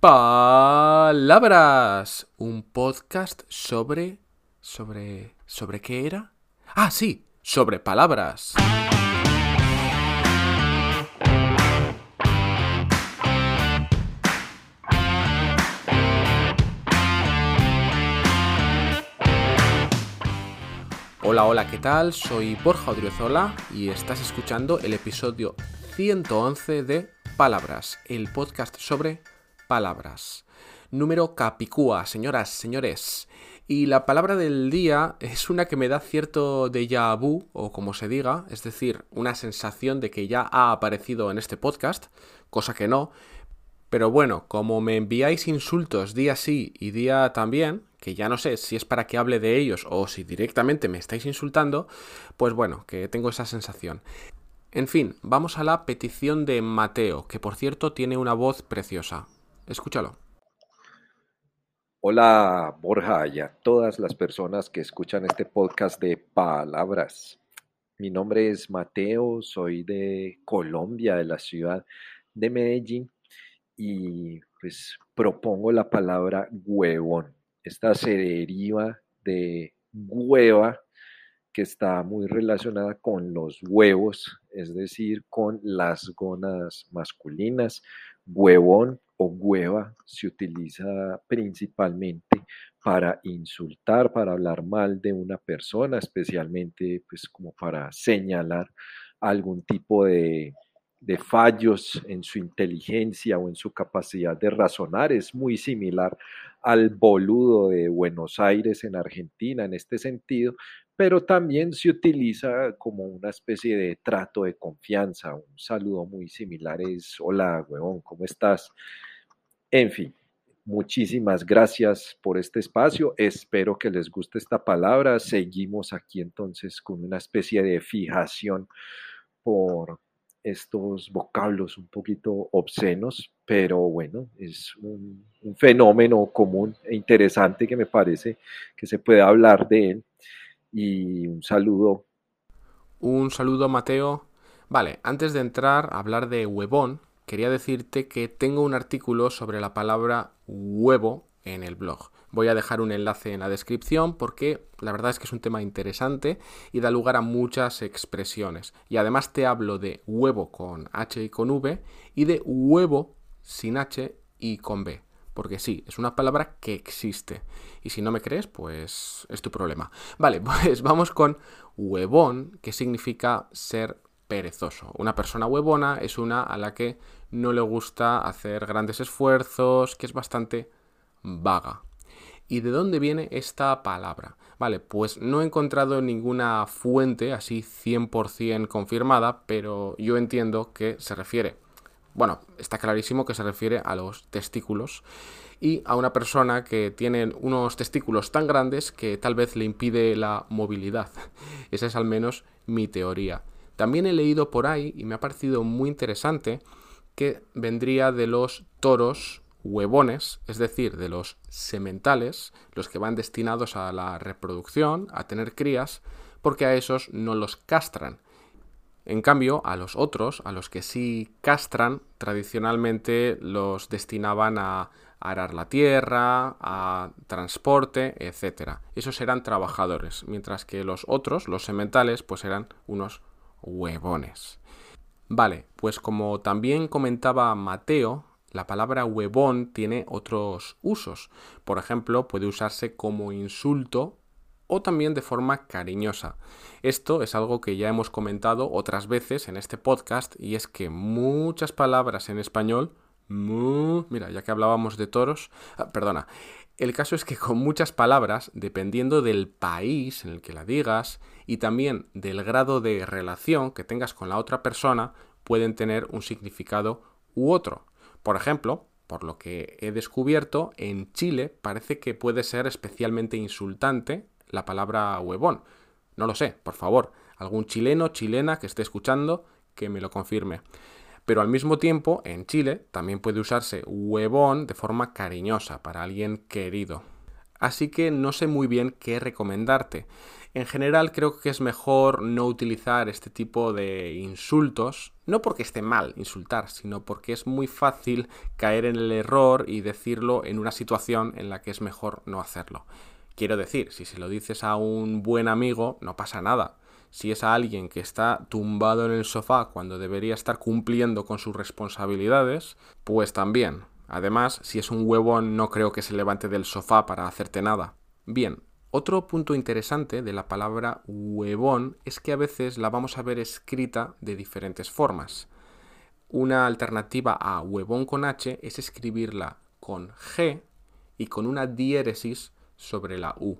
Palabras. Un podcast sobre... sobre... ¿sobre qué era? Ah, sí, sobre palabras. Hola, hola, ¿qué tal? Soy Borja Odriozola y estás escuchando el episodio 111 de Palabras, el podcast sobre palabras. Número capicúa, señoras, señores. Y la palabra del día es una que me da cierto déjà vu, o como se diga, es decir, una sensación de que ya ha aparecido en este podcast, cosa que no. Pero bueno, como me enviáis insultos día sí y día también, que ya no sé si es para que hable de ellos o si directamente me estáis insultando, pues bueno, que tengo esa sensación. En fin, vamos a la petición de Mateo, que por cierto tiene una voz preciosa. Escúchalo. Hola Borja y a todas las personas que escuchan este podcast de palabras. Mi nombre es Mateo, soy de Colombia, de la ciudad de Medellín y pues propongo la palabra huevón. Esta se deriva de hueva que está muy relacionada con los huevos, es decir, con las gonas masculinas. Huevón o hueva se utiliza principalmente para insultar, para hablar mal de una persona, especialmente pues como para señalar algún tipo de, de fallos en su inteligencia o en su capacidad de razonar. Es muy similar al boludo de Buenos Aires en Argentina en este sentido, pero también se utiliza como una especie de trato de confianza. Un saludo muy similar es, hola, huevón, ¿cómo estás? En fin, muchísimas gracias por este espacio. Espero que les guste esta palabra. Seguimos aquí entonces con una especie de fijación por estos vocablos un poquito obscenos, pero bueno, es un, fenómeno común e interesante que me parece que se puede hablar de él. Y un saludo. Un saludo, Mateo. Vale, antes de entrar a hablar de huevón, quería decirte que tengo un artículo sobre la palabra huevo en el blog. Voy a dejar un enlace en la descripción porque la verdad es que es un tema interesante y da lugar a muchas expresiones. Y además te hablo de huevo con H y con V y de huevo sin H y con B. Porque sí, es una palabra que existe. Y si no me crees, pues es tu problema. Vale, pues vamos con huevón, que significa ser perezoso. Una persona huevona es una a la que no le gusta hacer grandes esfuerzos, que es bastante vaga. ¿Y de dónde viene esta palabra? Vale, pues no he encontrado ninguna fuente así 100% confirmada, pero yo entiendo que se refiere, bueno, está clarísimo que se refiere a los testículos y a una persona que tiene unos testículos tan grandes que tal vez le impide la movilidad. Esa es al menos mi teoría. También he leído por ahí y me ha parecido muy interesante que vendría de los toros huevones, es decir, de los sementales, los que van destinados a la reproducción, a tener crías, porque a esos no los castran. En cambio, a los otros, a los que sí castran, tradicionalmente los destinaban a arar la tierra, a transporte, etc. Esos eran trabajadores, mientras que los otros, los sementales, pues eran unos huevones. Vale, pues como también comentaba Mateo, la palabra huevón tiene otros usos. Por ejemplo, puede usarse como insulto o también de forma cariñosa. Esto es algo que ya hemos comentado otras veces en este podcast y es que muchas palabras en español, mira, ya que hablábamos de toros, ah, perdona, el caso es que con muchas palabras, dependiendo del país en el que la digas y también del grado de relación que tengas con la otra persona, pueden tener un significado u otro. Por ejemplo, por lo que he descubierto, en Chile parece que puede ser especialmente insultante la palabra huevón. No lo sé, por favor, algún chileno, chilena que esté escuchando, que me lo confirme pero al mismo tiempo en Chile también puede usarse huevón de forma cariñosa para alguien querido. Así que no sé muy bien qué recomendarte. En general creo que es mejor no utilizar este tipo de insultos, no porque esté mal insultar, sino porque es muy fácil caer en el error y decirlo en una situación en la que es mejor no hacerlo. Quiero decir, si se lo dices a un buen amigo, no pasa nada. Si es a alguien que está tumbado en el sofá cuando debería estar cumpliendo con sus responsabilidades, pues también. Además, si es un huevón, no creo que se levante del sofá para hacerte nada. Bien, otro punto interesante de la palabra huevón es que a veces la vamos a ver escrita de diferentes formas. Una alternativa a huevón con H es escribirla con G y con una diéresis sobre la U.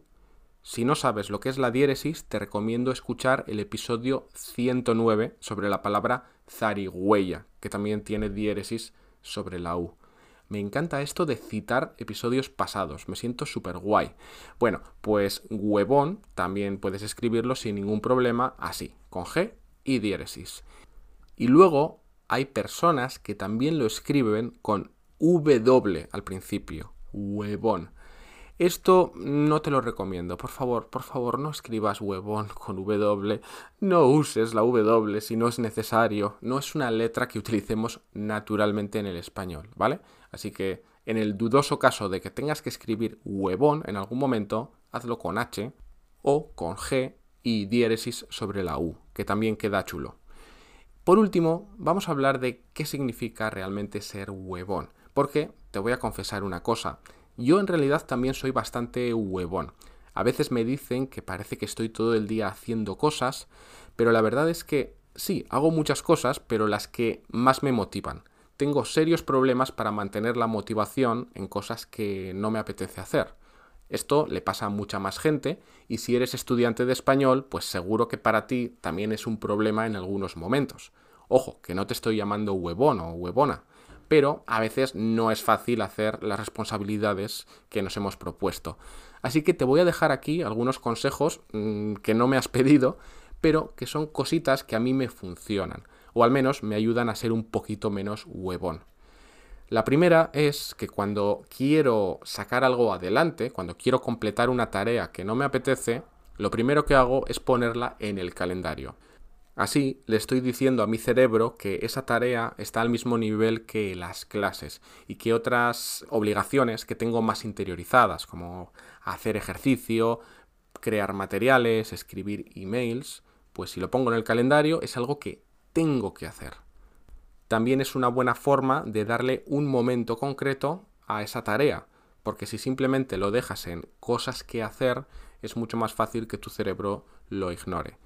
Si no sabes lo que es la diéresis, te recomiendo escuchar el episodio 109 sobre la palabra zarigüeya, que también tiene diéresis sobre la U. Me encanta esto de citar episodios pasados, me siento súper guay. Bueno, pues huevón también puedes escribirlo sin ningún problema así, con G y diéresis. Y luego hay personas que también lo escriben con W al principio, huevón. Esto no te lo recomiendo. Por favor, por favor, no escribas huevón con W. No uses la W si no es necesario. No es una letra que utilicemos naturalmente en el español, ¿vale? Así que en el dudoso caso de que tengas que escribir huevón en algún momento, hazlo con H o con G y diéresis sobre la U, que también queda chulo. Por último, vamos a hablar de qué significa realmente ser huevón, porque te voy a confesar una cosa. Yo en realidad también soy bastante huevón. A veces me dicen que parece que estoy todo el día haciendo cosas, pero la verdad es que sí, hago muchas cosas, pero las que más me motivan. Tengo serios problemas para mantener la motivación en cosas que no me apetece hacer. Esto le pasa a mucha más gente y si eres estudiante de español, pues seguro que para ti también es un problema en algunos momentos. Ojo, que no te estoy llamando huevón o huevona pero a veces no es fácil hacer las responsabilidades que nos hemos propuesto. Así que te voy a dejar aquí algunos consejos mm, que no me has pedido, pero que son cositas que a mí me funcionan, o al menos me ayudan a ser un poquito menos huevón. La primera es que cuando quiero sacar algo adelante, cuando quiero completar una tarea que no me apetece, lo primero que hago es ponerla en el calendario. Así le estoy diciendo a mi cerebro que esa tarea está al mismo nivel que las clases y que otras obligaciones que tengo más interiorizadas, como hacer ejercicio, crear materiales, escribir emails, pues si lo pongo en el calendario es algo que tengo que hacer. También es una buena forma de darle un momento concreto a esa tarea, porque si simplemente lo dejas en cosas que hacer, es mucho más fácil que tu cerebro lo ignore.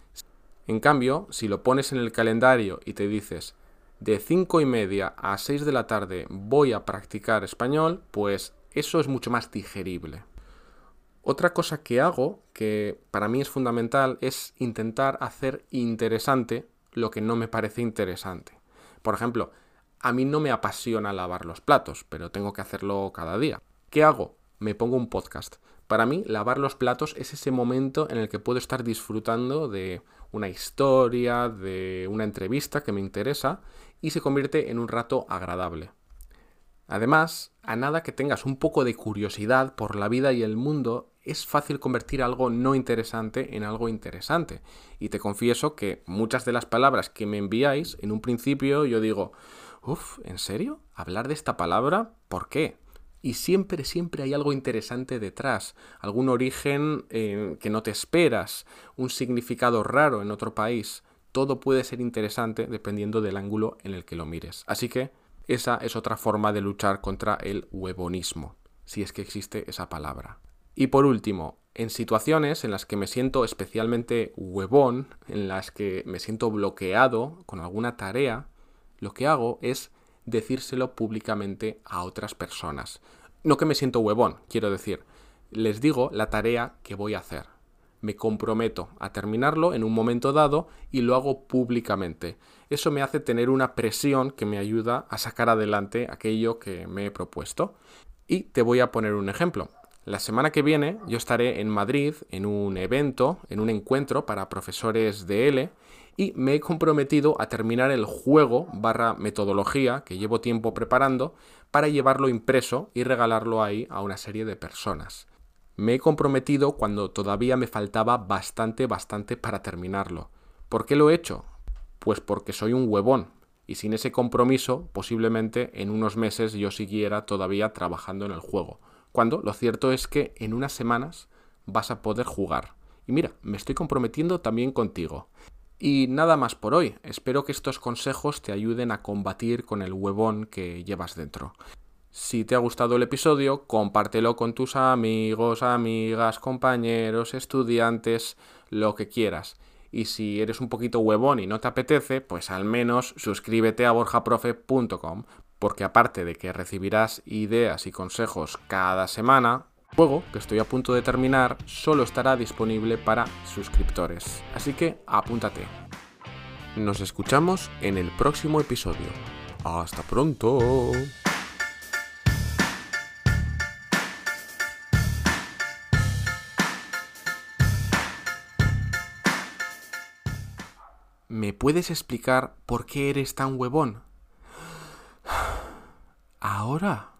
En cambio, si lo pones en el calendario y te dices de 5 y media a 6 de la tarde voy a practicar español, pues eso es mucho más digerible. Otra cosa que hago, que para mí es fundamental, es intentar hacer interesante lo que no me parece interesante. Por ejemplo, a mí no me apasiona lavar los platos, pero tengo que hacerlo cada día. ¿Qué hago? Me pongo un podcast. Para mí, lavar los platos es ese momento en el que puedo estar disfrutando de una historia, de una entrevista que me interesa y se convierte en un rato agradable. Además, a nada que tengas un poco de curiosidad por la vida y el mundo, es fácil convertir algo no interesante en algo interesante. Y te confieso que muchas de las palabras que me enviáis, en un principio yo digo, uff, ¿en serio? ¿Hablar de esta palabra? ¿Por qué? Y siempre, siempre hay algo interesante detrás, algún origen eh, que no te esperas, un significado raro en otro país. Todo puede ser interesante dependiendo del ángulo en el que lo mires. Así que esa es otra forma de luchar contra el huevonismo, si es que existe esa palabra. Y por último, en situaciones en las que me siento especialmente huevón, en las que me siento bloqueado con alguna tarea, lo que hago es decírselo públicamente a otras personas. No que me siento huevón, quiero decir, les digo la tarea que voy a hacer. Me comprometo a terminarlo en un momento dado y lo hago públicamente. Eso me hace tener una presión que me ayuda a sacar adelante aquello que me he propuesto. Y te voy a poner un ejemplo. La semana que viene yo estaré en Madrid en un evento, en un encuentro para profesores de L y me he comprometido a terminar el juego barra metodología que llevo tiempo preparando para llevarlo impreso y regalarlo ahí a una serie de personas. Me he comprometido cuando todavía me faltaba bastante, bastante para terminarlo. ¿Por qué lo he hecho? Pues porque soy un huevón. Y sin ese compromiso, posiblemente en unos meses yo siguiera todavía trabajando en el juego. Cuando lo cierto es que en unas semanas vas a poder jugar. Y mira, me estoy comprometiendo también contigo. Y nada más por hoy. Espero que estos consejos te ayuden a combatir con el huevón que llevas dentro. Si te ha gustado el episodio, compártelo con tus amigos, amigas, compañeros, estudiantes, lo que quieras. Y si eres un poquito huevón y no te apetece, pues al menos suscríbete a borjaprofe.com, porque aparte de que recibirás ideas y consejos cada semana, juego que estoy a punto de terminar solo estará disponible para suscriptores. Así que apúntate. Nos escuchamos en el próximo episodio. Hasta pronto. ¿Me puedes explicar por qué eres tan huevón? Ahora.